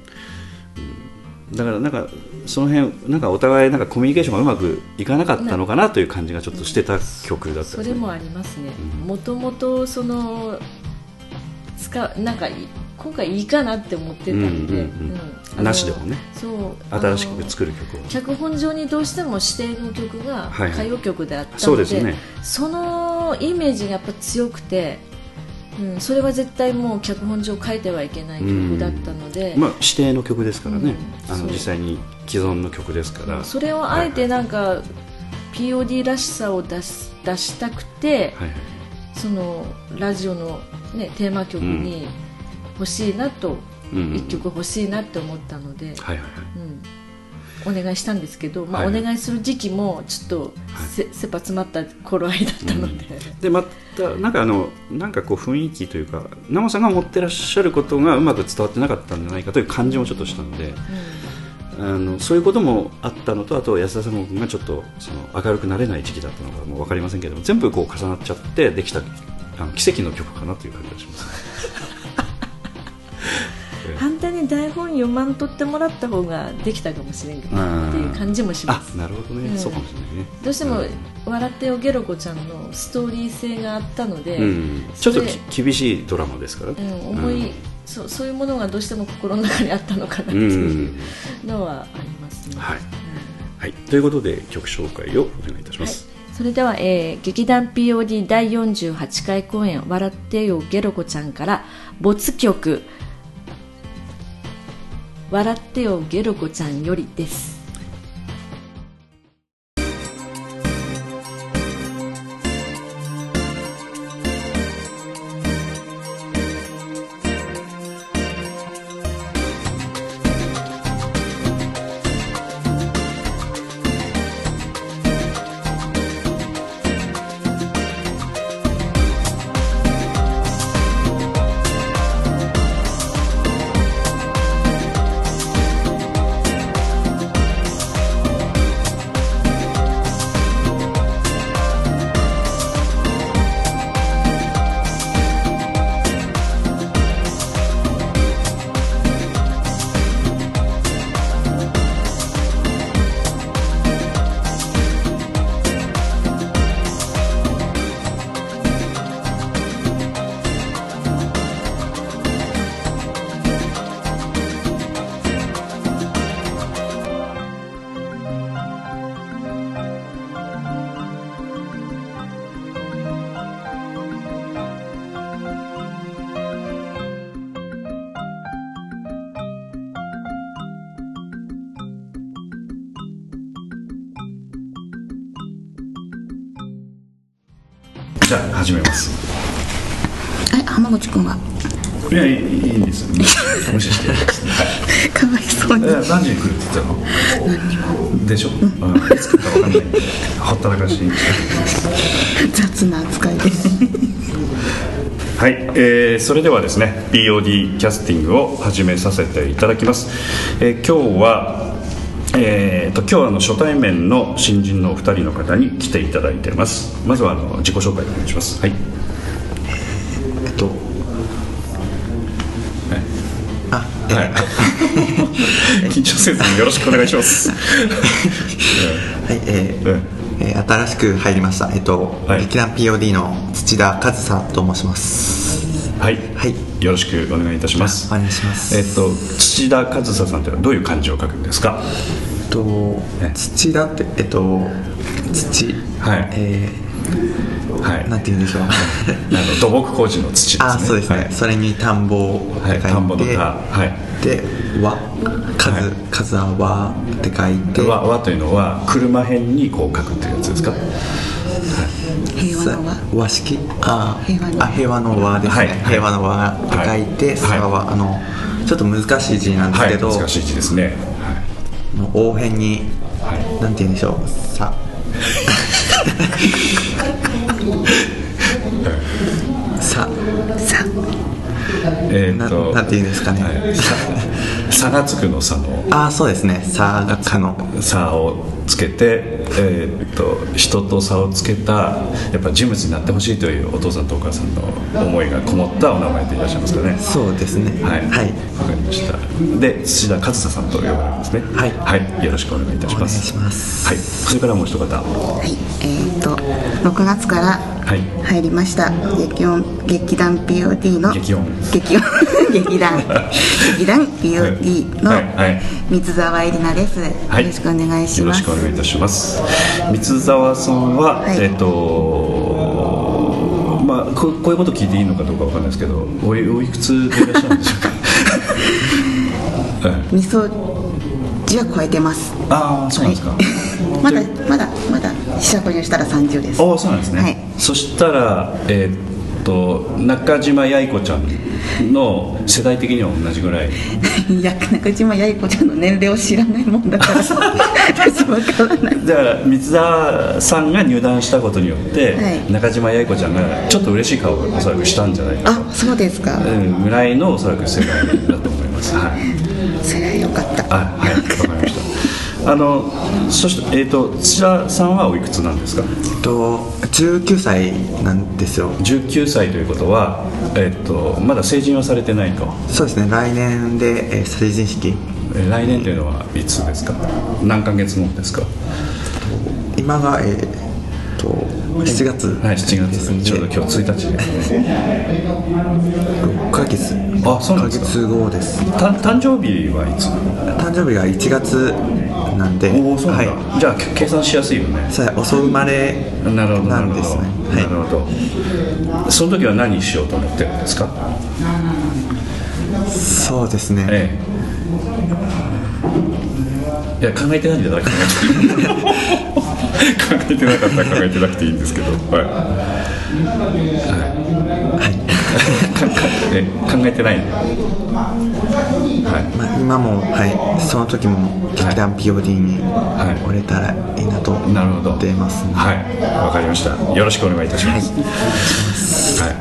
だからなんかその辺なんかお互いなんかコミュニケーションがうまくいかなかったのかなという感じがちょっとしてた曲だったね。それもありますね。うん。もともとその使うなんかい今回いいかなって思ってたんで、なしでもね。そう。新しく作る曲を。脚本上にどうしても指定の曲がはいはい。歌謡曲であったので,、そうですね。そのイメージがやっぱ強くて、うん、それは絶対もう脚本上書いてはいけない曲だったので、まあ、指定の曲ですからね、あの実際に既存の曲ですから。それをあえてなんか POD らしさを出し出したくてはいはい。そのラジオの、ね、テーマ曲に欲しいなと、うん。一曲欲しいなって思ったので、はいはいはい。うん、お願いしたんですけど、まあはい。はいお願いする時期もちょっとせ、切羽詰まった頃合いだったので、でまたなんかあのなんかこう雰囲気というか生さんが持ってらっしゃることがうまく伝わってなかったんじゃないかという感じもちょっとしたので、あのそういうこともあったのとあと安田さんがちょっとその明るくなれない時期だったのかもう分かりませんけども全部こう重なっちゃってできたあの奇跡の曲かなという感じがします。反対に台本読まんとってもらった方ができたかもしれんけどうん。っていう感じもしまあすなるほどね、うん。そうかもしれないね。どうしてもうん「笑ってよゲロコちゃん」のストーリー性があったので、うん、ちょっと厳しいドラマですから、うん、思い、うん。そうそういうものがどうしても心の中にあったのかなってういうん。のはありますね、はい。うん。はい、ということで曲紹介をお願いいたします、それでは、えー劇団 POD 第48回公演「笑ってよゲロコちゃん」から没曲「笑ってよゲロコちゃん」よりです「じゃあ始めます。え浜口くんは？いやいいいいんです <laughs> 無視して、はい。かわいそうに。え何時に来るって言ったの？何にも。でしょ、うん、いつ来るか分かんない。ほったらかしに。雑な扱いではい、えーそれではですね POD キャスティングを始めさせていただきます、えー今日はえーと今日はあの初対面の新人のお二人の方に来ていただいています。まずはあの自己紹介お願いします。はい。えっと。あえ。はい。<laughs> 緊張せずによろしくお願いします。<laughs> はいえー。うんえー新しく入りました。えっと、はい。劇団 POD の土田和沙と申します。はい、はいよろしくお願いいたします。お願いします。えっと土田和沙さんというのはどういう漢字を書くんですか？えっとえ土田ってえっと土。はい。えはい。ー、なんて言うんでしょう。<laughs> あの土木工事の土ですね。あそうですね、はい。それに田んぼをはいって書いて、田んぼの田はい。で和数、はい。数は和って書いて。和和というのは車辺にこう書くっていうやつですか？平和の輪和式？あ平和のあ平和の和ですね、はい。平和の和って書いて、はい。さはあのちょっと難しい字なんですはい。けど、難しい字ですね。あの応変に、はい。なんて言うんでしょう。さ <laughs> ささえーっとななんて言うんですかね。はい。さ差がつくの差の。あそうですね。さがかの。差をつけて、えーっと人と差をつけたやっぱ人物になってほしいというお父さんとお母さんの思いがこもったお名前でいらっしゃいますかね。そうですね。はい、はい、わかりました。で土田和沙さんと呼ばれますね。はい。はい、よろしくお願いいたします。お願いします。はい、それからもう一方。はい。えー、と6月からはい入りました。劇音劇団 POD の劇音。劇音。<laughs> 劇団。劇団 POD のはい。はい。三沢えりなです、はい。よろしくお願いしよろますしくお願いいたします。三沢さんは、はい。えっ、とまあここういうこと聞いていいのかどうかわかんないですけどおいおいくつでいらっしゃるんでしょうか？<laughs> はい。味噌字は超えてます。ああそうなんですか、<laughs> まだまだまだ四捨五入したら30です。ああそうなんですね、はいそしたらえーっと中島八重子ちゃんの世代的には同じぐらい。い <laughs> や中島八重子ちゃんの年齢を知らないもんだから。<laughs> 私わからない。だから三沢さんが入団したことによって、はい。中島八重子ちゃんがちょっと嬉しい顔をおそらくしたんじゃないかと。あそうですか。うんぐらいのおそらく世代だと思います。はい。それはよかった。あ、はい。あの、そして、えっ、と、土田さんはおいくつなんですか？えっと19歳なんですよ19歳ということは、えっ、と、まだ成人はされてないと。そうですね来年で、えー成人式え来年というのはいつですか？何ヶ月後ですか？今がえーっと。7月。はい、7ですん月、で。ちょうど今日1日ですね。6ヶ月。あそうなんですか。6ヶ月後です。た誕生日はいつ？誕生日が1月なんで。おお、そうなんだ。はじゃあ、け計算しやすいよね。遅生まれなるほどなるほどなんですねなるほど。その時は何しようと思ってるんですか？そうですね、ええいや考えてないんじゃなくて考えてなかったら考えてなくていいんですけど。はい、はい。考えてない？のはい。まあ、今も、はい、その時も劇団 POD にはい。折れたらいいなとなるほど思ってますねはい。わかりました。よろしくお願いいたします。はい、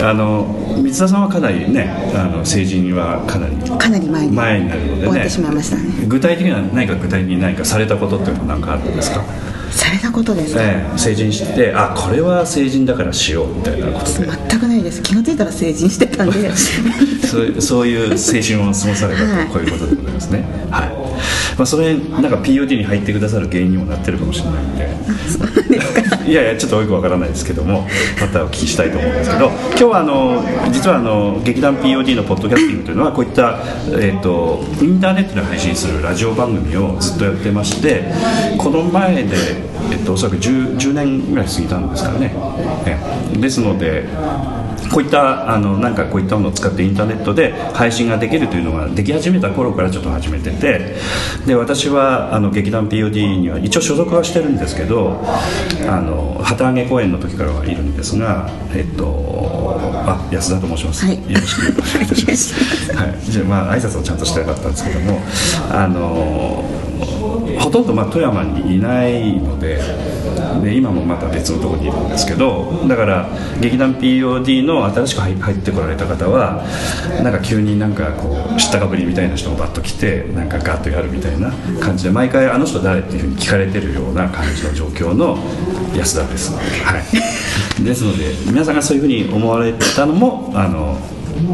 あの三田さんはかなりねあの成人はかなりかなり前に前になるのでね終わってしまいましたね。具体的には何か具体的に何かされたことっていうのは何かあるんですか、されたことですか、ええ成人してあこれは成人だからしようみたいなことで。全くないです。気が付いたら成人してたんで。<laughs> そうそういう青春を過ごされたと、はい。こういうことでございますね。はいまあそれなんか POD に入ってくださる原因にもなってるかもしれないんで。いやいやちょっとよくわからないですけどもまたお聞きしたいと思うんですけど。今日はあの実はあの劇団 POD のポッドキャスティングというのはこういった、えー、とインターネットで配信するラジオ番組をずっとやってましてこの前で、えっとおそらく 10, 10年ぐらい過ぎたんですかね、ええ。ですのでこういったあのなんかこういったものを使ってインターネットで配信ができるというのができ始めた頃からちょっと始めててで私はあの劇団 POD には一応所属はしてるんですけどあの旗揚げ公演の時からはいるんですがえっとあ安田と申します、はい。よろしくお願いいたします。はい、じゃあまあ挨拶をちゃんとしたかったんですけどもあのほとんどまあ富山にいないのでで今もまた別のとこにいるんですけどだから劇団 POD の新しく入ってこられた方はなんか急になんかこう知ったかぶりみたいな人がバッと来てなんかガッとやるみたいな感じで毎回あの人誰っていうふうに聞かれてるような感じの状況の安田です、はい、ですので皆さんがそういうふうに思われたのもあの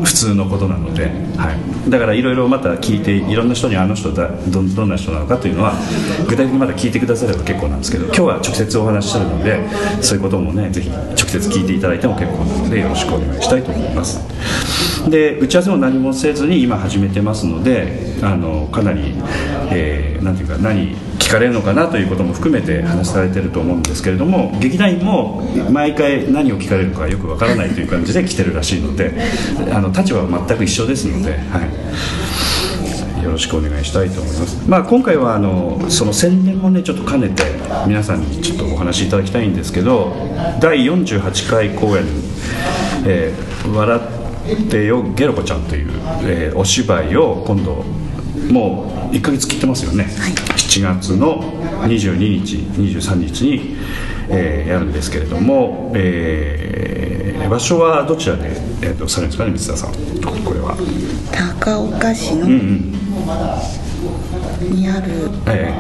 普通のことなので、はい、だからいろいろまた聞いていろんな人にあの人だどどんな人なのかというのは具体的にまだ聞いてくだされば結構なんですけど今日は直接お話しするのでそういうこともねぜひ直接聞いていただいても結構なのでよろしくお願いしたいと思います。で打ち合わせも何もせずに今始めてますのであのかなり、えーなんていうか何聞かれるのかなということも含めて話されてると思うんですけれども劇団員も毎回何を聞かれるかよくわからないという感じで来てるらしいのであの立場は全く一緒ですので、はい、よろしくお願いしたいと思います、まあ、今回はあのその宣伝もねちょっと兼ねて皆さんにちょっとお話しいただきたいんですけど第48回公演「えー笑ってよゲロコちゃん」という、えーお芝居を今度もう1ヶ月切ってますよね、7月の22日23日に、えーやるんですけれども、えー場所はどちらで、えー、とされるんですかね三田さん。これは。高岡市の。うんうんにあるえ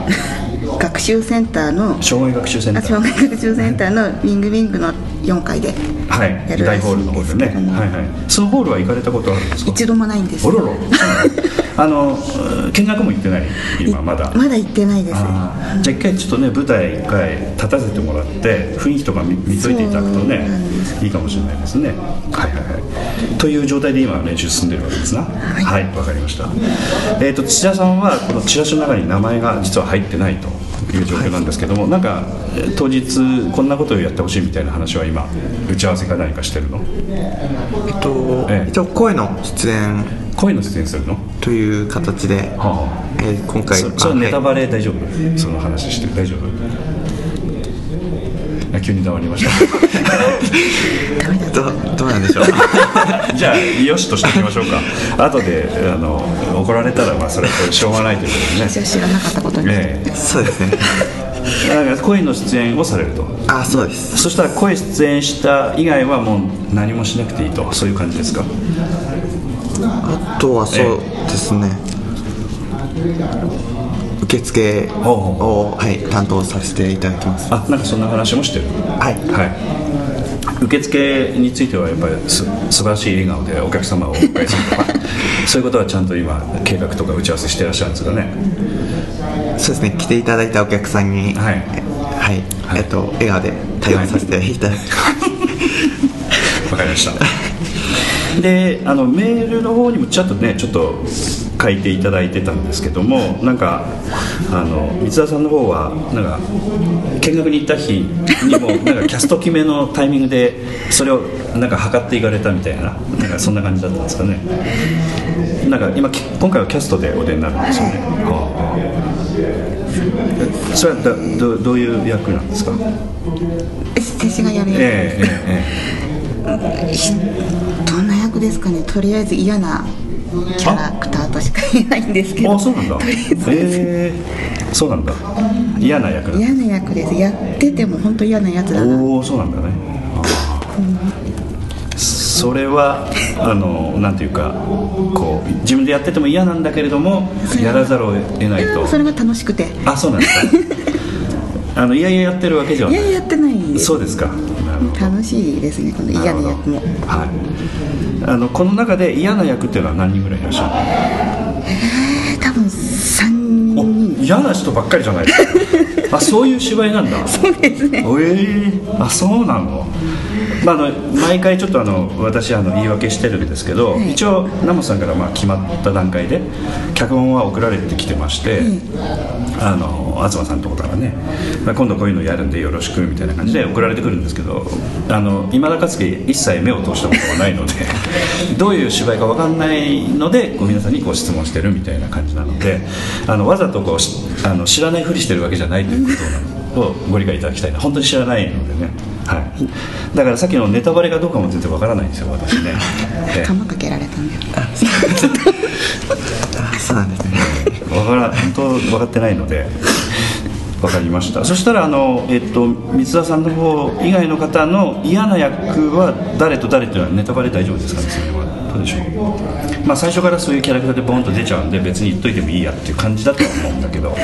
学習センターのー障害学習センター。あ障害学習センターのウィングウィングの4階ではい。やるらしい大ホールの方でね。んですけども。はいはい。そのホールは行かれたことあるんですか？一度もないんです。おろろ。<laughs> あの見学も行ってない？今まだ。まだ行ってないです。じゃあ一回ちょっとね舞台一回立たせてもらって雰囲気とか見見といていただくとねいいかもしれないですね。はいはいはい。という状態で今練習進んでるわけですな。はい。わ、かりました。えっ、と土田さんはこのチラシの中に名前が実は入ってないという状況なんですけども、なんかえー当日こんなことをやってほしいみたいな話は今打ち合わせか何かしてるの？えっと、ええ。一応声の出演。声の出演するの？という形で、はあ。はあえー今回そそれあネタバレ大丈夫？その話して大丈夫？あ急に黙りました。<laughs> どどうなんでしょう。<laughs> じゃあよしとしておきましょうか。後であの怒られたらまあそれはしょうがないということでね。私は知らなかったことに、え。そうですね。声の出演をされると。あそうです。そしたら声出演した以外はもう何もしなくていいとそういう感じですか？あとはそうですね、受付を、はい、担当させていただきます。あなんかそんな話もしてる？はい。はい。受付についてはやっぱりす素晴らしい笑顔でお客様をお迎えするとか。<laughs> そういうことはちゃんと今計画とか打ち合わせしてらっしゃるんですかね？そうですね。来ていただいたお客さんにはい。はい、はい。えっと笑顔で対応させていただきわかりました。であのメールの方にもちょっとねちょっと書いていただいてたんですけどもなんかあの三田さんの方はなんか見学に行った日にもなんかキャスト決めのタイミングでそれをなんか測っていかれたみたいななんかそんな感じだったんですかね。なんか今き今回はキャストでお出になるんですよね、はあ、それはだどどういう役なんですか？私がやるやつ、えええどんな役ですかね。とりあえず嫌なキャラクターとしか言えないんですけど。えあそうなんだ。えず。ええそうなんだ。嫌な役嫌な役です。やってても本当嫌なやつだな。おおそうなんだね。あーそれはあのなんていうかこう自分でやってても嫌なんだけれどもやらざるを得ないと。それが楽しくて。あそうなんですかあのいやいややってるわけじゃない。いややってないそうですか楽しいですねこの嫌な役も。はい。あのこの中で嫌な役っていうのは何人ぐらいいらっしゃるえー多分3の？お人嫌な人ばっかりじゃないですか。<laughs> あそういう芝居なんだ。そうですね。え。ー、あそうなの,、まあ、あの毎回ちょっとあの私あの言い訳してるんですけど、一応ナモさんからまあ決まった段階で脚本は送られてきてまして、あの東さんのとこからね、まあ、今度こういうのやるんでよろしくみたいな感じで送られてくるんですけどあの未だかつて一切目を通したことがないので <laughs> どういう芝居か分かんないのでこう皆さんにこう質問してるみたいな感じなのであのわざとこうしあの知らないふりしてるわけじゃないということをご理解いただきたいな。<laughs> 本当に知らないのでね、はい、だからさっきのネタバレがどうかも全然分からないんですよ私ね、<laughs> ええ。釜かけられたんだよ。あそう。<laughs> なんですね。わから本当分かってないので分かりました。そしたらあの、えっと、三田さんの方以外の方の嫌な役は誰と誰っていうのはネタバレ大丈夫ですかね？それは。どうでしょう？まあ最初からそういうキャラクターでボンと出ちゃうんで別に言っといてもいいやっていう感じだとは思うんだけど。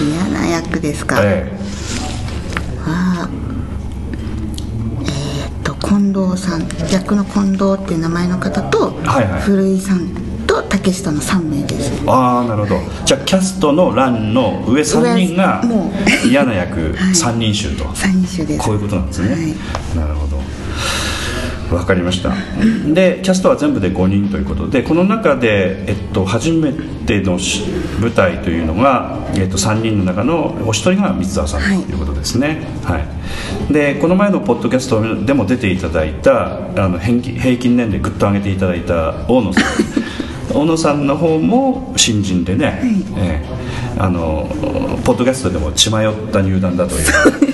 嫌な役ですか、えはえーっと近藤さん。逆の近藤っていう名前の方と、はいはい。古井さんと竹下の3名ですえああなるほど。じゃあキャストの欄の上3人が嫌な役 <laughs> はい。3人衆と、3人衆です。こういうことなんですね、はい。なるほど。わかりました。でキャストは全部で5人ということでこの中で、えっと、初めてのし舞台というのが、えっと、3人の中のお一人が三沢さんとはい。いうことですね、はい。でこの前のポッドキャストでも出ていただいたあの平均平均年齢ぐっと上げていただいた大野さん <laughs> 大野さんの方も新人でね、ええあのポッドキャストでも血迷った入団だという。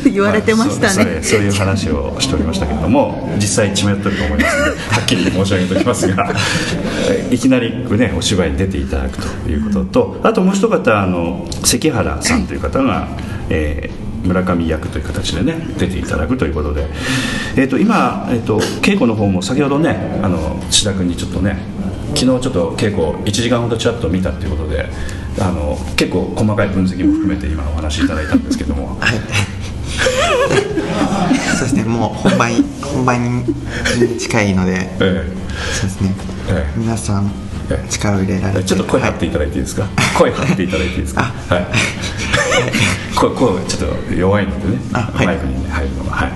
<laughs> 言われてましたね。はいそうそれそういう話をしておりましたけれども実際血迷ってると思いますので <laughs> はっきり申し上げておきますが。<laughs> いきなり、ね、お芝居に出ていただくということとあともう一方あの関原さんという方が、えー村上役という形でね出ていただくということで、えー、と今、えー、と稽古の方も先ほどねあの志田君にちょっとね昨日ちょっと稽古1時間ほどちらっと見たということであの結構細かい分析も含めて今お話しいただいたんですけども。はい。<laughs> そうですね。もう本番本番に近いのでえそうですね、ええ。皆さんええ。力を入れられて。えちょっと声張っていただいていいですか、声張っていただいていいですか？はい。<laughs> 声声ちょっと弱いのでね、マイクに、ね、入るのがはい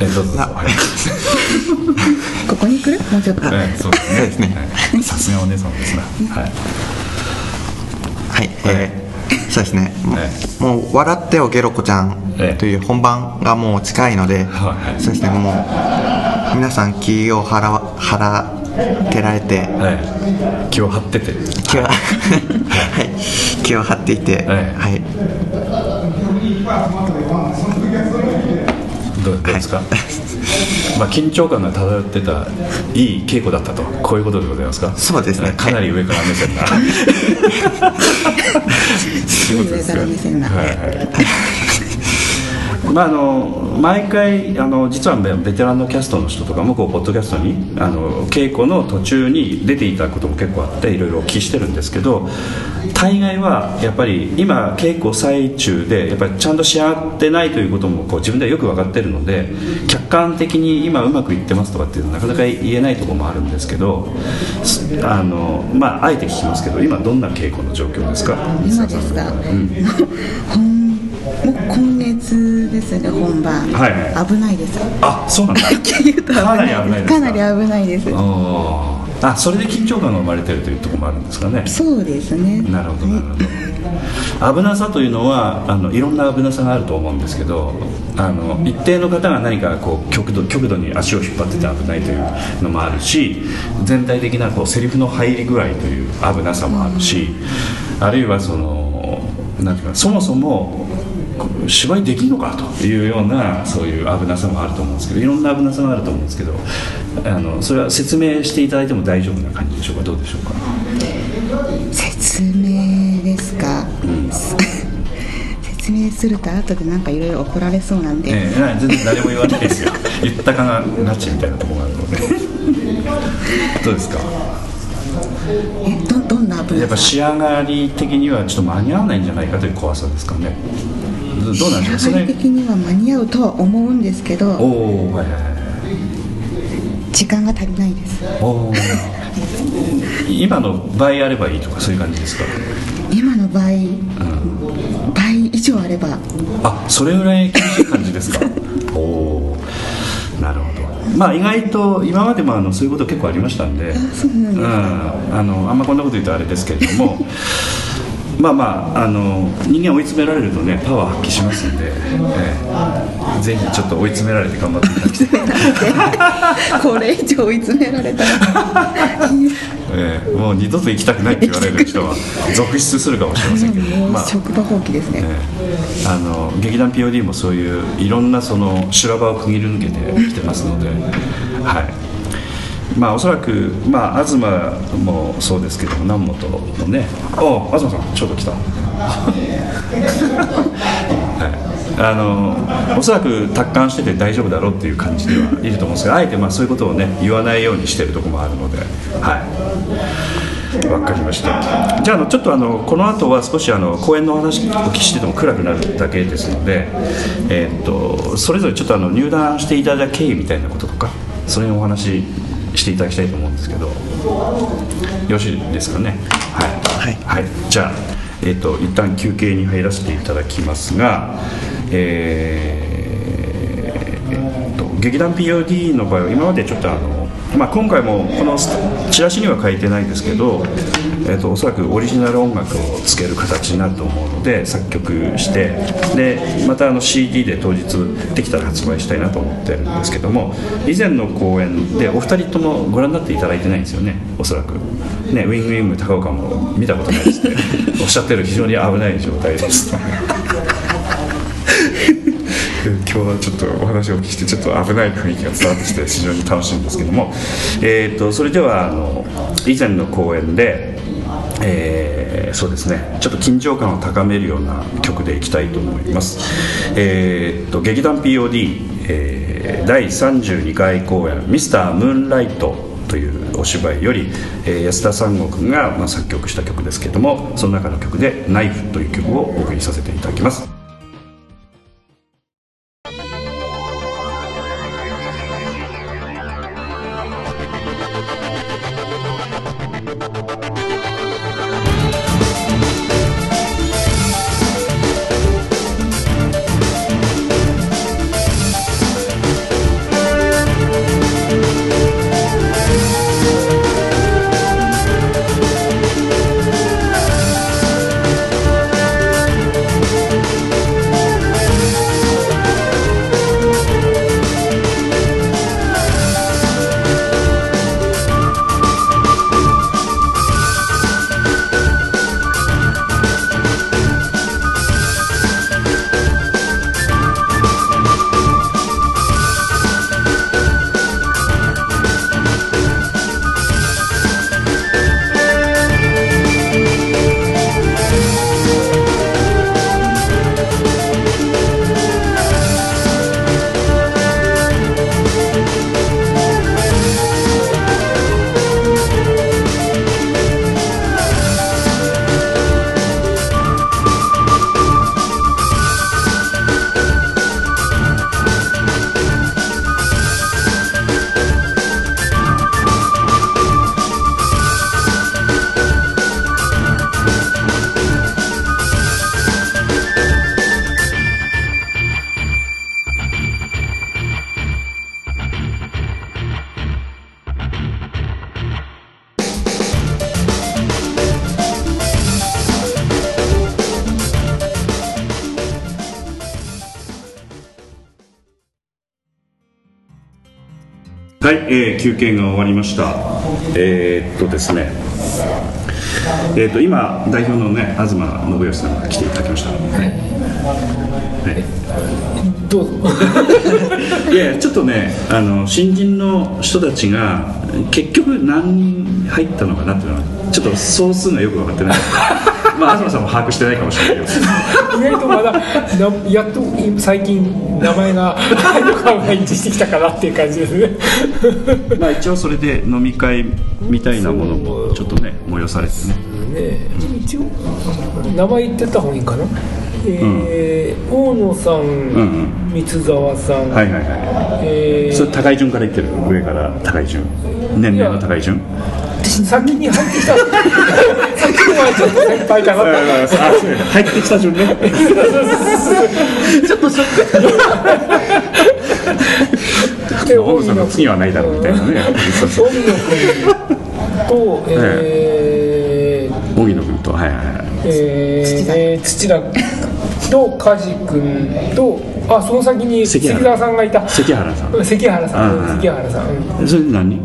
えどうぞ。どうぞ、あはい。<laughs> ここに来る？もうちょっと、ええそうですね。そうですね。はい。さすがお姉さんですねはい。はい、えーそうですね、もうえもう「笑ってよゲロ子ちゃんええ」という本番がもう近いので、はいはい。そうですね。もう皆さん気を払わ払ってられてはい。気を張ってて。気をはい。気を張っていて、ええはいどうですか、まあ緊張感が漂ってたいい稽古だったと。こういうことでございますか？そうですね。かなり上から目線な <laughs> すごい上から目線な、はいはいまあ、あの毎回あの実はベベテランのキャストの人とかもこうポッドキャストにあの稽古の途中に出ていただくことも結構あっていろいろお聞きしてるんですけど大概はやっぱり今稽古最中でやっぱりちゃんと仕上がってないということもこう自分ではよく分かってるので客観的に今うまくいってますとかっていうのはなかなか言えないところもあるんですけどすあの、まあ、あえて聞きますけど今どんな稽古の状況ですか？今ですか、うん。本 <laughs> もう今月ですね本番、はい。はい危ないです。あそうなんだ。<laughs> かなり危ないですか？かなり危ないです。あそれで緊張感が生まれてるというところもあるんですかね？そうですね。なるほどなるほど。危なさというのはあのいろんな危なさがあると思うんですけどあの一定の方が何かこう極度極度に足を引っ張ってて危ないというのもあるし全体的なこうセリフの入り具合という危なさもあるし、あるいはそのなんていうかそもそも芝居できるのかというようなそういう危なさもあると思うんですけどいろんな危なさがあると思うんですけどあのそれは説明していただいても大丈夫な感じでしょうか？どうでしょうか？説明ですか、<laughs> 説明すると後でなんかいろいろ怒られそうなんで、え全然誰も言わないですよ。<laughs> 言ったかがなちみたいなところがあるので。<laughs> どうですか？えどどんな危なさ？やっぱ仕上がり的にはちょっと間に合わないんじゃないかという怖さですかねどどうなんでしょうそれ仕上がり的には間に合うとは思うんですけおどおはいはいはい。時間が足りないです。おー。今の倍あればいいとかそういう感じですか、今の場合倍以上あれば。あそれぐらい厳しい感じですか？<laughs> おおなるほど。まあ意外と今までもあのそういうこと結構ありましたんで。うん。あのあんまこんなこと言うとあれですけれどもまあまああの人間追い詰められるとねパワー発揮しますんで、ええ。ぜひちょっと追い詰められて頑張っていただきたい。これ以上追い詰められたら。<laughs> ええ。もう二度と行きたくないって言われる人は続出するかもしれませんけど、まあ職場放棄ですね、ええ。あの劇団 POD もそういういろんなその修羅場を区切り抜けてきてますので、はいまあ、おそらく、まあ、東もそうですけど南本もね。お東さんちょうど来た。<laughs> はい、あのおそらく達観してて大丈夫だろうっていう感じではいると思うんですがあえてまあそういうことをね言わないようにしてるとこもあるのではい。わかりました。じゃあのちょっとあのこの後は少しあの公演のお話お聞きしてても暗くなるだけですので、えーっとそれぞれちょっとあの入団していただいた経緯みたいなこととかそれにお話ししていただきたいと思うんですけど。よろしいですかね？はい、はい。じゃあ、えーっと一旦休憩に入らせていただきますがえーえっと劇団 POD の場合は今までちょっとあの、まあ、今回もこのチラシには書いてないですけど、えっとおそらくオリジナル音楽をつける形になると思うので作曲してでまたあの CD で当日できたら発売したいなと思ってるんですけども以前の公演でお二人ともご覧になっていただいてないんですよねおそらく。ね、ウィングウィング高岡も見たことないですって <laughs> おっしゃってる非常に危ない状態です。<laughs> 今日はちょっとお話をお聞きしてちょっと危ない雰囲気が伝わってきて非常に楽しいんですけども、えー、とそれではあの以前の公演で、えーそうですね。ちょっと緊張感を高めるような曲でいきたいと思います、えー、と劇団 POD、えー第32回公演「ミスタームーンライト」というお芝居より、えー安田三悟君が、まあ、作曲した曲ですけどもその中の曲で「ナイフ」という曲をお送りさせていただきます。はい、えー休憩が終わりました。えーっとですね、えーっと今代表のね東信義さんが来ていただきました。はい。どうぞ <laughs> いやいやちょっとねあの新人の人たちが結局何人入ったのかなっていうのはちょっと総数がよく分かってない。まあ東さんも把握してないかもしれないけど。<laughs> 意外とまだなやっと最近名前がとかが一致してきたかなっていう感じですね。<laughs> まあ一応それで飲み会みたいなものもちょっとね催されてね。ね一応名前言ってた方がいいかな。えー大野さん、ん三沢さん、はいはいはい。えー。それ高い順から言ってる。上から高い順年齢の高い順先に入ってきた。はちょっと先輩かな入ってきた順ねちょっとショック。で大野さんの次はないだろうみたいなねとえー荻野君とはいはいはいえー、土田と梶君とあその先に関澤さんがいた。関原さん。うん関原さん。関原さん。うんそれで何？人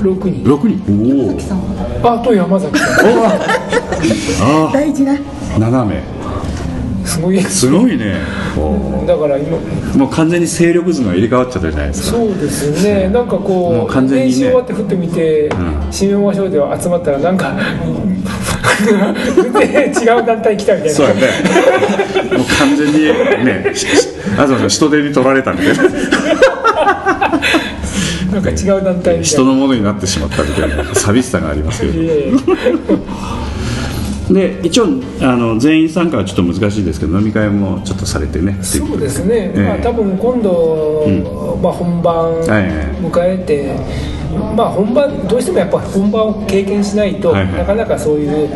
6人。6人？おお。あと山崎さん。あ <laughs> 大事な。あ7名すごい。すごいね。おだから今。ーもう完全に勢力図が入れ替わっちゃったじゃないですか。そうですね。なんかもこうう完全にね。練習終わって振ってみて、ん。締めましょうでは集まったらなんか全然違う団体来たみたいなそうやね。もう完全にね東さん人手に取られたみたいな。なんか違う団体人のものになってしまったみたいな寂しさがありますけど。で一応あの全員参加はちょっと難しいですけど飲み会もちょっとされてね。そうですね、ええ。まあ、多分今度、まあ、本番はいはい。迎えて、まあ、本番どうしてもやっぱ本番を経験しないと、はいはい。なかなかそういう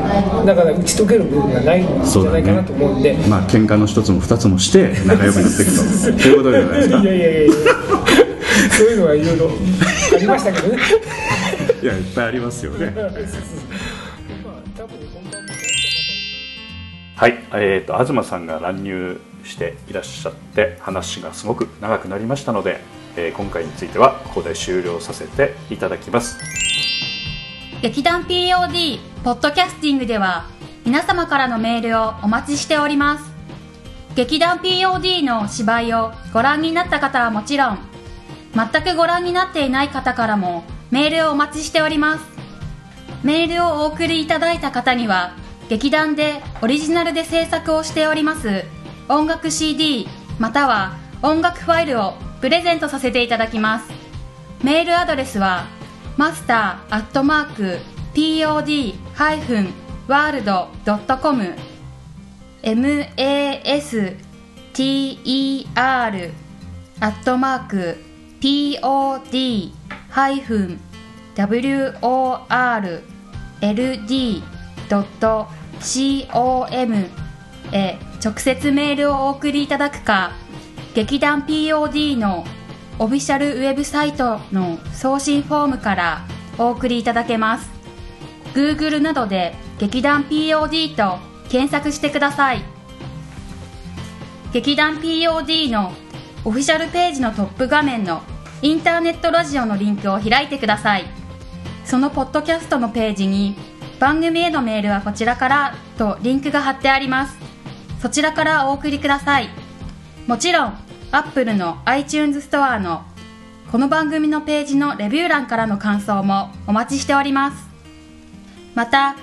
なかなか打ち解ける部分がないんじゃないかなと思うんで、まあ喧嘩の一つも二つもして仲良くなっていくと。そういうことじゃないですか。いやいやいやいや。そういうのはいろいろありましたけどね。<laughs> いやいっぱいありますよね。<laughs> はい、えー、と東さんが乱入していらっしゃって話がすごく長くなりましたので、えー今回についてはここで終了させていただきます。劇団 POD ポッドキャスティングでは皆様からのメールをお待ちしております。劇団 POD の芝居をご覧になった方はもちろん全くご覧になっていない方からもメールをお待ちしております。メールをお送りいただいた方には劇団でオリジナルで制作をしております音楽 CD または音楽ファイルをプレゼントさせていただきます。メールアドレスはマスターアットマーク pod-world.com master アットマーク pod-world.com へ直接メールをお送りいただくか劇団 POD のオフィシャルウェブサイトの送信フォームからお送りいただけます。Google などで劇団 POD と検索してください。劇団 POD のオフィシャルページのトップ画面のインターネットラジオのリンクを開いてください。そのポッドキャストのページに番組へのメールはこちらからとリンクが貼ってあります。そちらからお送りください。もちろん Apple の iTunes ストアのこの番組のページのレビュー欄からの感想もお待ちしております。また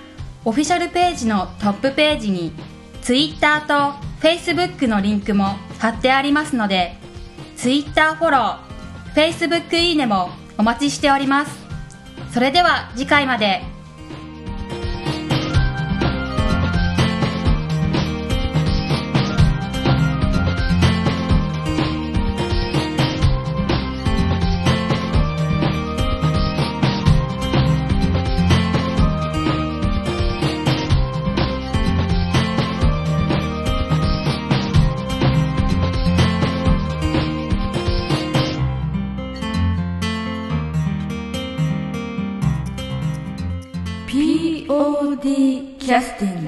オフィシャルページのトップページに Twitter と Facebook のリンクも貼ってありますので Twitter フォロー Facebook いいねもお待ちしております。それでは次回まで。Justin.